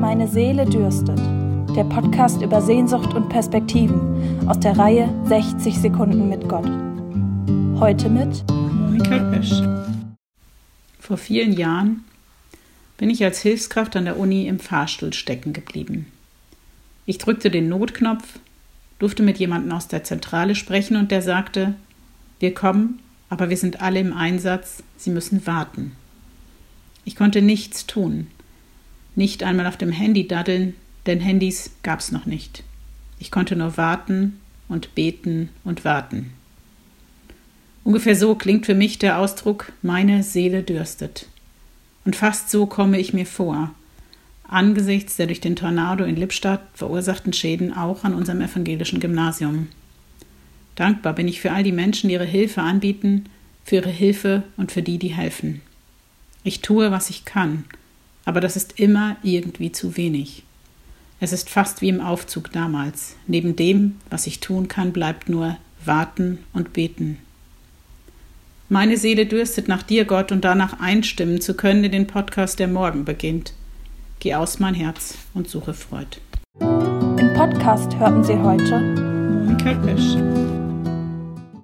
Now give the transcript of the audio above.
Meine Seele dürstet. Der Podcast über Sehnsucht und Perspektiven aus der Reihe 60 Sekunden mit Gott. Heute mit Monika Pesch. Vor vielen Jahren bin ich als Hilfskraft an der Uni im Fahrstuhl stecken geblieben. Ich drückte den Notknopf, durfte mit jemandem aus der Zentrale sprechen und der sagte, wir kommen, aber wir sind alle im Einsatz, Sie müssen warten. Ich konnte nichts tun nicht einmal auf dem Handy daddeln, denn Handys gab's noch nicht. Ich konnte nur warten und beten und warten. Ungefähr so klingt für mich der Ausdruck meine Seele dürstet. Und fast so komme ich mir vor, angesichts der durch den Tornado in Lippstadt verursachten Schäden auch an unserem evangelischen Gymnasium. Dankbar bin ich für all die Menschen, die ihre Hilfe anbieten, für ihre Hilfe und für die, die helfen. Ich tue, was ich kann, aber das ist immer irgendwie zu wenig. Es ist fast wie im Aufzug damals. Neben dem, was ich tun kann, bleibt nur warten und beten. Meine Seele dürstet nach dir, Gott, und danach einstimmen zu können in den Podcast, der morgen beginnt. Geh aus mein Herz und suche Freud. Im Podcast hörten Sie heute Pesch.